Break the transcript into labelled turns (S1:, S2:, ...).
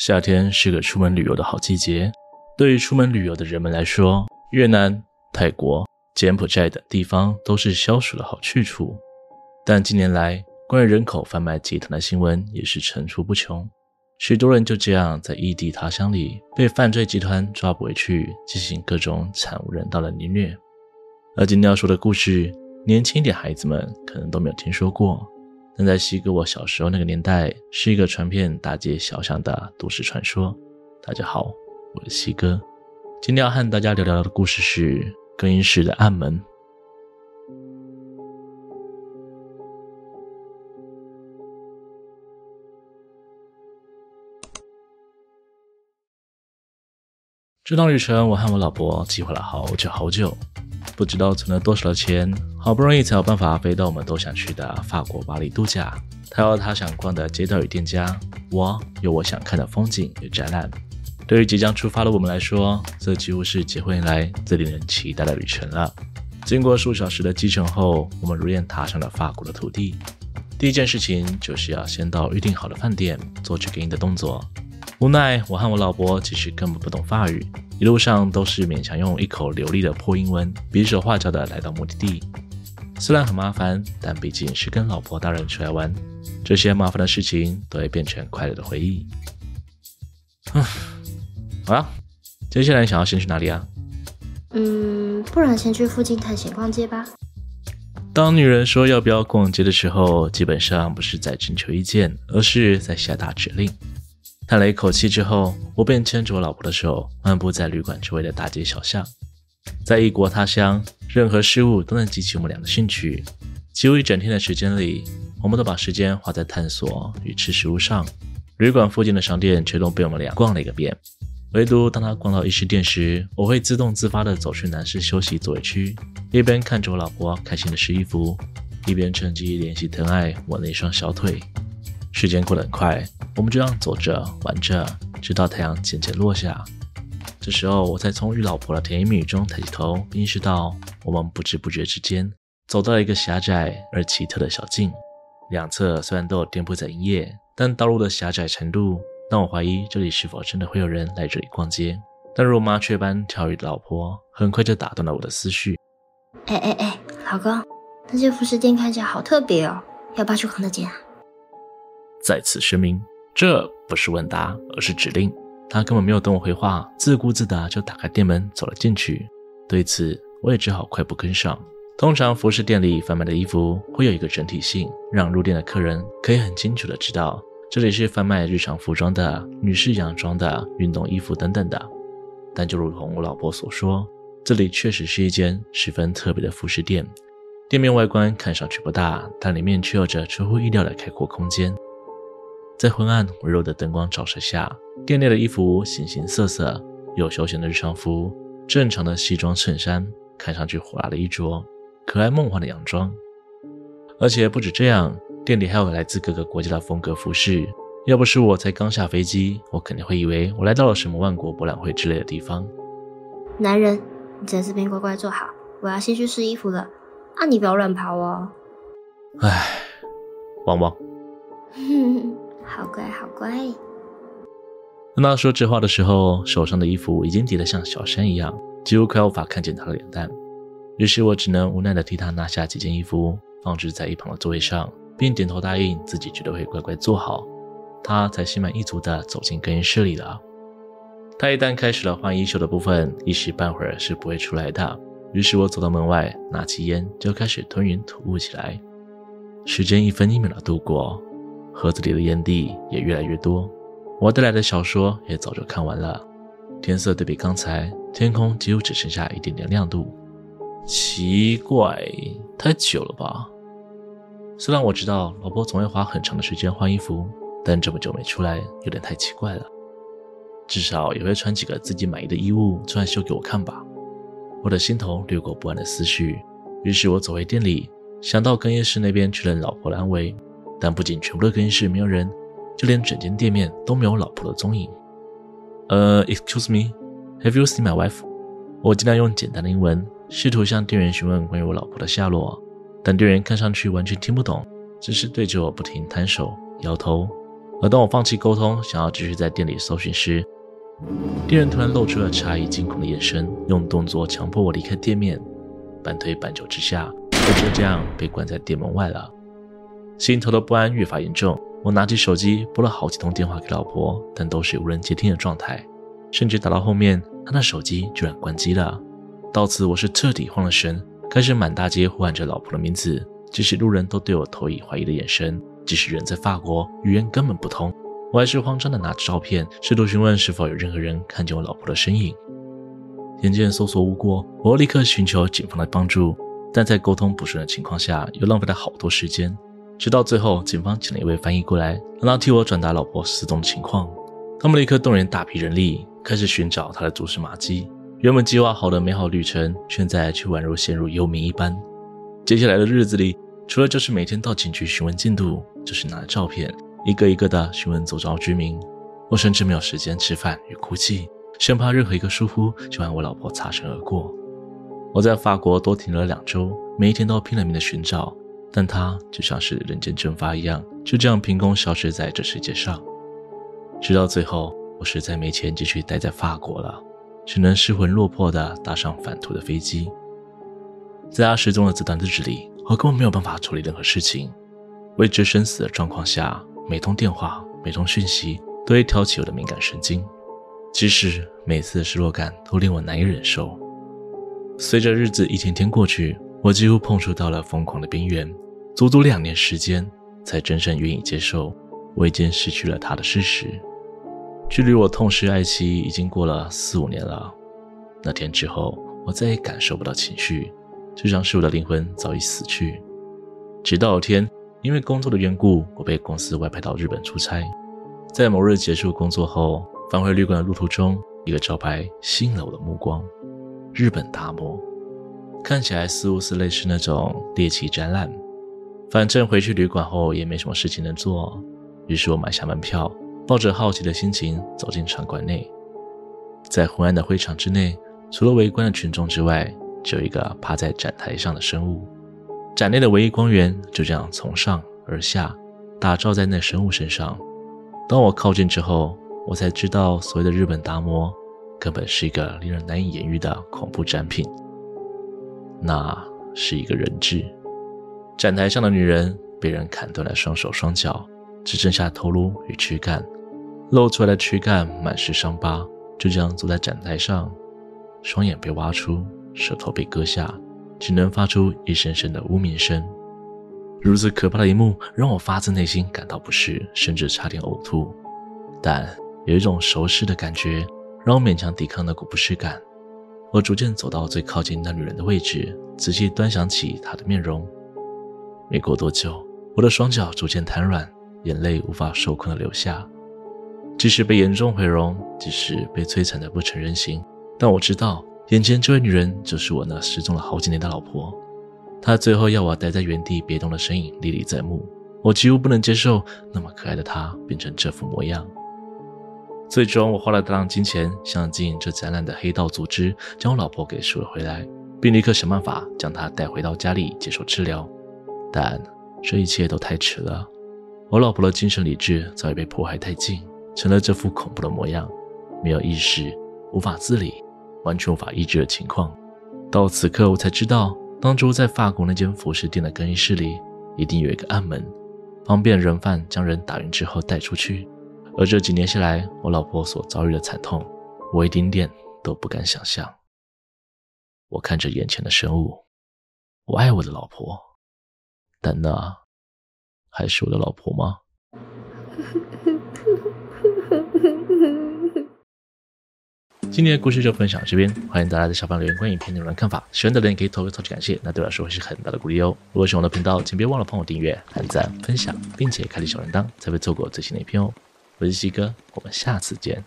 S1: 夏天是个出门旅游的好季节。对于出门旅游的人们来说，越南、泰国、柬埔寨等地方都是消暑的好去处。但近年来，关于人口贩卖集团的新闻也是层出不穷。许多人就这样在异地他乡里被犯罪集团抓捕回去，进行各种惨无人道的凌虐。而今天要说的故事，年轻一点孩子们可能都没有听说过，但在西哥我小时候那个年代，是一个传遍大街小巷的都市传说。大家好，我是西哥，今天要和大家聊聊的故事是更衣室的暗门。这趟旅程，我和我老婆计划了好久好久，不知道存了多少的钱，好不容易才有办法飞到我们都想去的法国巴黎度假。她有她想逛的街道与店家，我有我想看的风景与展览。对于即将出发的我们来说，这几乎是结婚以来最令人期待的旅程了。经过数小时的机程后，我们如愿踏上了法国的土地。第一件事情就是要先到预定好的饭店做 check in 的动作。无奈，我和我老婆其实根本不懂法语，一路上都是勉强用一口流利的破英文，比手画脚的来到目的地。虽然很麻烦，但毕竟是跟老婆大人出来玩，这些麻烦的事情都会变成快乐的回忆。嗯，好了，接下来想要先去哪里啊？
S2: 嗯，不然先去附近探险逛街吧。
S1: 当女人说要不要逛街的时候，基本上不是在征求意见，而是在下达指令。叹了一口气之后，我便牵着我老婆的手，漫步在旅馆周围的大街小巷。在异国他乡，任何事物都能激起我们俩的兴趣。几乎一整天的时间里，我们都把时间花在探索与吃食物上。旅馆附近的商店全都被我们俩逛了一个遍。唯独当他逛到衣饰店时，我会自动自发地走去男士休息座位区，一边看着我老婆开心的试衣服，一边趁机联系疼爱我那双小腿。时间过得很快，我们就这样走着玩着，直到太阳渐渐落下。这时候，我才从与老婆的甜言蜜语中抬起头，意识到我们不知不觉之间走到了一个狭窄而奇特的小径。两侧虽然都有店铺在营业，但道路的狭窄程度让我怀疑这里是否真的会有人来这里逛街。但如麻雀般跳跃的老婆很快就打断了我的思绪。
S2: 哎哎哎，老公，那些服饰店看起来好特别哦，要不要去逛那间啊？
S1: 再次声明，这不是问答，而是指令。他根本没有等我回话，自顾自的就打开店门走了进去。对此，我也只好快步跟上。通常服饰店里贩卖的衣服会有一个整体性，让入店的客人可以很清楚的知道这里是贩卖日常服装的、女士洋装的、运动衣服等等的。但就如同我老婆所说，这里确实是一间十分特别的服饰店。店面外观看上去不大，但里面却有着出乎意料的开阔空间。在昏暗微弱的灯光照射下，店内的衣服形形色色，有休闲的日常服，正常的西装衬衫，看上去火辣的衣着，可爱梦幻的洋装。而且不止这样，店里还有来自各个国家的风格服饰。要不是我才刚下飞机，我肯定会以为我来到了什么万国博览会之类的地方。
S2: 男人，你在这边乖乖坐好，我要先去试衣服了。啊，你不要乱跑哦。
S1: 唉，汪汪。
S2: 好乖，好乖。
S1: 当他说这话的时候，手上的衣服已经叠得像小山一样，几乎快无法看见他的脸蛋。于是我只能无奈地替他拿下几件衣服，放置在一旁的座位上，并点头答应自己绝对会乖乖坐好。他才心满意足地走进更衣室里了。他一旦开始了换衣袖的部分，一时半会儿是不会出来的。于是我走到门外，拿起烟就开始吞云吐雾起来。时间一分一秒地度过。盒子里的烟蒂也越来越多，我带来的小说也早就看完了。天色对比刚才，天空几乎只剩下一点点亮度。奇怪，太久了吧？虽然我知道老婆总会花很长的时间换衣服，但这么久没出来，有点太奇怪了。至少也会穿几个自己满意的衣物出来秀给我看吧。我的心头掠过不安的思绪，于是我走回店里，想到更衣室那边确认老婆的安危。但不仅全部的更衣室没有人，就连整间店面都没有老婆的踪影。呃、，Excuse me，Have you seen my wife？我尽量用简单的英文试图向店员询问关于我老婆的下落，但店员看上去完全听不懂，只是对着我不停摊手、摇头。而当我放弃沟通，想要继续在店里搜寻时，店员突然露出了诧异、惊恐的眼神，用动作强迫我离开店面。半推半就之下，我就这样被关在店门外了。心头的不安越发严重，我拿起手机拨了好几通电话给老婆，但都是无人接听的状态，甚至打到后面，她的手机居然关机了。到此，我是彻底慌了神，开始满大街呼喊着老婆的名字，即使路人都对我投以怀疑的眼神。即使人在法国，语言根本不通，我还是慌张地拿着照片，试图询问是否有任何人看见我老婆的身影。眼见搜索无果，我立刻寻求警方的帮助，但在沟通不顺的情况下，又浪费了好多时间。直到最后，警方请了一位翻译过来，让他替我转达老婆失踪的情况。他们立刻动员大批人力，开始寻找他的蛛丝马迹。原本计划好的美好旅程，现在却宛如陷入幽冥一般。接下来的日子里，除了就是每天到警局询问进度，就是拿着照片一个一个的询问周遭居民。我甚至没有时间吃饭与哭泣，生怕任何一个疏忽就让我老婆擦身而过。我在法国多停留了两周，每一天都拼了命的寻找，但他就像是人间蒸发一样，就这样凭空消失在这世界上。直到最后，我实在没钱继续待在法国了，只能失魂落魄的搭上返途的飞机。在他失踪的这段日子里，我根本没有办法处理任何事情，未知生死的状况下，每通电话、每通讯息都会挑起我的敏感神经，即使每次的失落感都令我难以忍受。随着日子一天天过去，我几乎碰触到了疯狂的边缘，足足两年时间才真正愿意接受我已经失去了他的事实。距离我痛失爱妻已经过了四五年了，那天之后，我再也感受不到情绪。就像是我的灵魂早已死去。直到有天，因为工作的缘故，我被公司外派到日本出差。在某日结束工作后，返回旅馆的路途中，一个招牌吸引了我的目光：日本达摩。看起来似乎是类似那种猎奇展览。反正回去旅馆后也没什么事情能做，于是我买下门票，抱着好奇的心情走进场馆内。在昏暗的会场之内，除了围观的群众之外，只有一个趴在展台上的生物，展内的唯一光源就这样从上而下打照在那生物身上。当我靠近之后，我才知道所谓的日本达摩根本是一个令人难以言喻的恐怖展品。那是一个人质，展台上的女人被人砍断了双手双脚，只剩下头颅与躯干，露出来的躯干满是伤疤，就这样坐在展台上，双眼被挖出。舌头被割下，只能发出一声声的呜鸣声。如此可怕的一幕，让我发自内心感到不适，甚至差点呕吐。但有一种熟悉的感觉，让我勉强抵抗那股不适感。我逐渐走到最靠近那女人的位置，仔细端详起她的面容。没过多久，我的双脚逐渐瘫软，眼泪无法受控地流下。即使被严重毁容，即使被摧残得不成人形，但我知道。眼前这位女人就是我那失踪了好几年的老婆，她最后要我待在原地别动的身影历历在目，我几乎不能接受那么可爱的她变成这副模样。最终，我花了大量金钱向经营这展览的黑道组织将我老婆给赎了回来，并立刻想办法将她带回到家里接受治疗，但这一切都太迟了，我老婆的精神理智早已被迫害殆尽，成了这副恐怖的模样，没有意识，无法自理。完全无法医治的情况，到此刻我才知道，当初在法国那间服饰店的更衣室里，一定有一个暗门，方便人贩将人打晕之后带出去。而这几年下来，我老婆所遭遇的惨痛，我一丁点都不敢想象。我看着眼前的生物，我爱我的老婆，但那还是我的老婆吗？今天的故事就分享到这边，欢迎大家在下方留言关于影片内容的看法。喜欢的人可以投个超级感谢，那对我来说会是很大的鼓励哦。如果喜欢我的频道，请别忘了帮我订阅、按赞、分享，并且开启小铃铛，才不会错过最新的一篇哦。我是西哥，我们下次见。